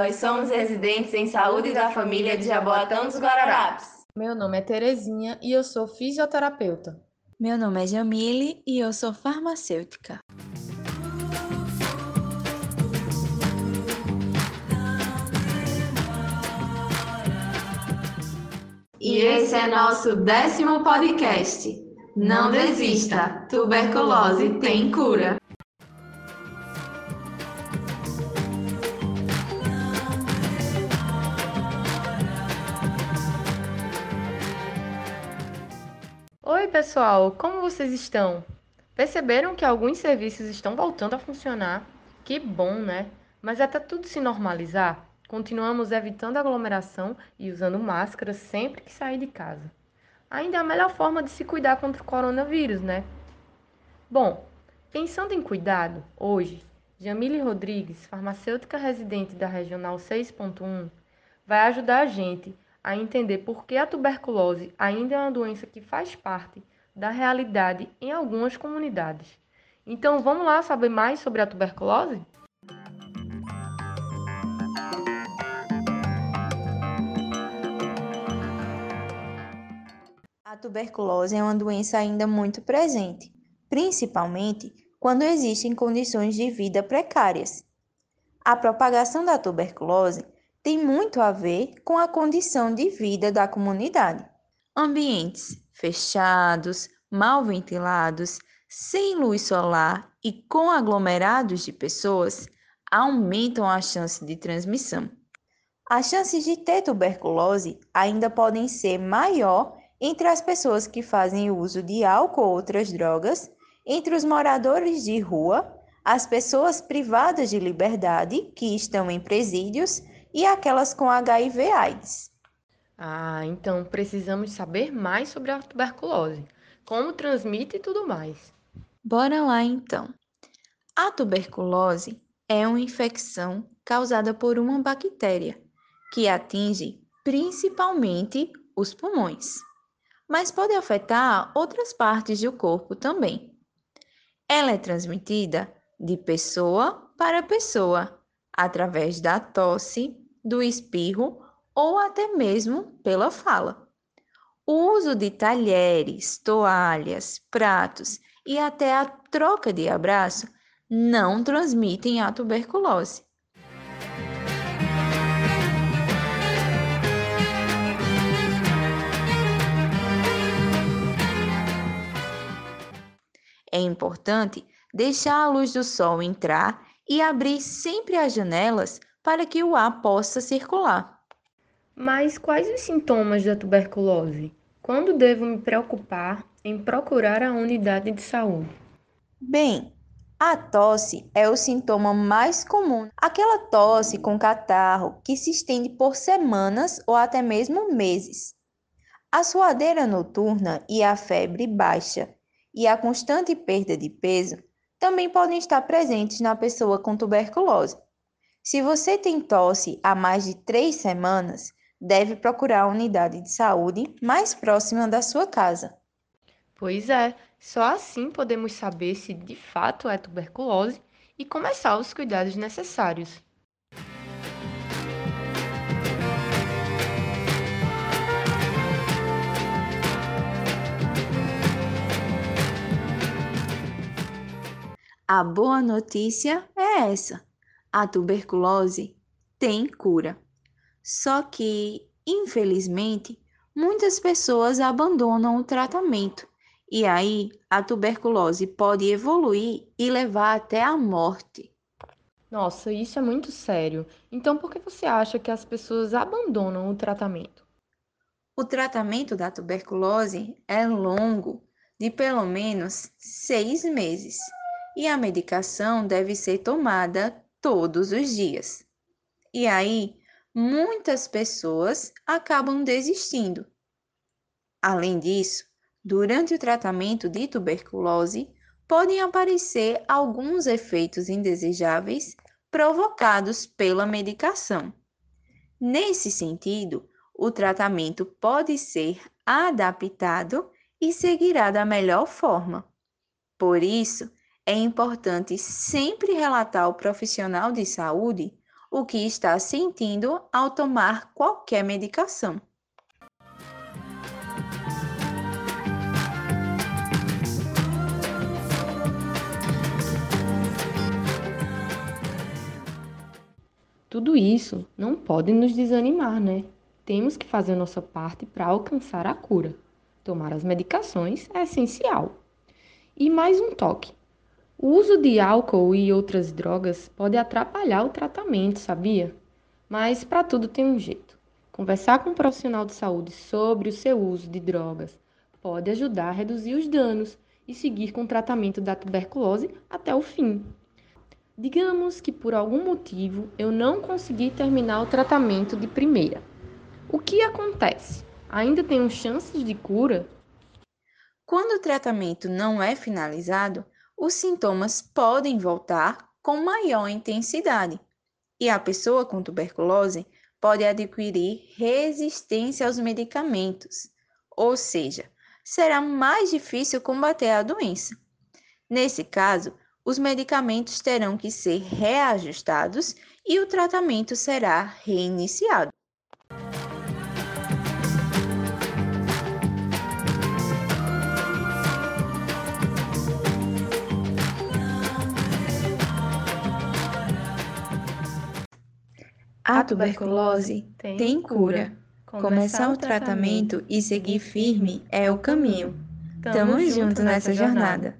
nós somos residentes em saúde da família de Jaboatão dos Guararapes. Meu nome é Terezinha e eu sou fisioterapeuta. Meu nome é Jamile e eu sou farmacêutica. E esse é nosso décimo podcast. Não desista, tuberculose tem cura. Oi, pessoal, como vocês estão? Perceberam que alguns serviços estão voltando a funcionar? Que bom, né? Mas até tudo se normalizar, continuamos evitando aglomeração e usando máscara sempre que sair de casa. Ainda é a melhor forma de se cuidar contra o coronavírus, né? Bom, pensando em cuidado, hoje, Jamile Rodrigues, farmacêutica residente da Regional 6.1, vai ajudar a gente a entender por que a tuberculose ainda é uma doença que faz parte da realidade em algumas comunidades. Então, vamos lá saber mais sobre a tuberculose? A tuberculose é uma doença ainda muito presente, principalmente quando existem condições de vida precárias. A propagação da tuberculose tem muito a ver com a condição de vida da comunidade. Ambientes fechados, mal ventilados, sem luz solar e com aglomerados de pessoas aumentam a chance de transmissão. As chances de ter tuberculose ainda podem ser maior entre as pessoas que fazem uso de álcool ou outras drogas, entre os moradores de rua, as pessoas privadas de liberdade que estão em presídios e aquelas com HIV/AIDS. Ah, então precisamos saber mais sobre a tuberculose, como transmite e tudo mais. Bora lá então. A tuberculose é uma infecção causada por uma bactéria que atinge principalmente os pulmões, mas pode afetar outras partes do corpo também. Ela é transmitida de pessoa para pessoa através da tosse, do espirro ou até mesmo pela fala. O uso de talheres, toalhas, pratos e até a troca de abraço não transmitem a tuberculose. É importante deixar a luz do sol entrar e abrir sempre as janelas para que o ar possa circular. Mas quais os sintomas da tuberculose? Quando devo me preocupar em procurar a unidade de saúde? Bem, a tosse é o sintoma mais comum. Aquela tosse com catarro que se estende por semanas ou até mesmo meses. A suadeira noturna e a febre baixa e a constante perda de peso também podem estar presentes na pessoa com tuberculose. Se você tem tosse há mais de três semanas, deve procurar a unidade de saúde mais próxima da sua casa. Pois é, só assim podemos saber se de fato é tuberculose e começar os cuidados necessários. A boa notícia é essa: a tuberculose tem cura. Só que, infelizmente, muitas pessoas abandonam o tratamento e aí a tuberculose pode evoluir e levar até a morte. Nossa, isso é muito sério. Então, por que você acha que as pessoas abandonam o tratamento? O tratamento da tuberculose é longo, de pelo menos seis meses e a medicação deve ser tomada todos os dias. E aí, muitas pessoas acabam desistindo. Além disso, durante o tratamento de tuberculose, podem aparecer alguns efeitos indesejáveis provocados pela medicação. Nesse sentido, o tratamento pode ser adaptado e seguirá da melhor forma. Por isso, é importante sempre relatar ao profissional de saúde o que está sentindo ao tomar qualquer medicação. Tudo isso não pode nos desanimar, né? Temos que fazer nossa parte para alcançar a cura. Tomar as medicações é essencial. E mais um toque: o uso de álcool e outras drogas pode atrapalhar o tratamento, sabia? Mas para tudo tem um jeito. Conversar com um profissional de saúde sobre o seu uso de drogas pode ajudar a reduzir os danos e seguir com o tratamento da tuberculose até o fim. Digamos que por algum motivo eu não consegui terminar o tratamento de primeira. O que acontece? Ainda tenho chances de cura? Quando o tratamento não é finalizado, os sintomas podem voltar com maior intensidade e a pessoa com tuberculose pode adquirir resistência aos medicamentos, ou seja, será mais difícil combater a doença. Nesse caso, os medicamentos terão que ser reajustados e o tratamento será reiniciado. A tuberculose tem cura. Começar o tratamento e seguir firme é o caminho. Tamo junto nessa jornada.